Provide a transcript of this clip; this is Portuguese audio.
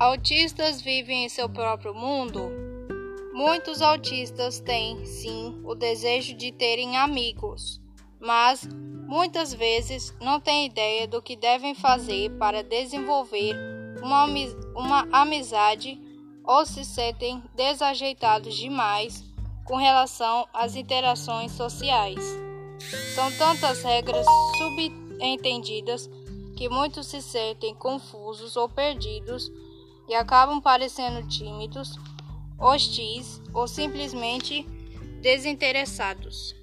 Autistas vivem em seu próprio mundo? Muitos autistas têm, sim, o desejo de terem amigos, mas muitas vezes não têm ideia do que devem fazer para desenvolver uma, uma amizade ou se sentem desajeitados demais com relação às interações sociais. São tantas regras subentendidas que muitos se sentem confusos ou perdidos e acabam parecendo tímidos, hostis ou simplesmente desinteressados.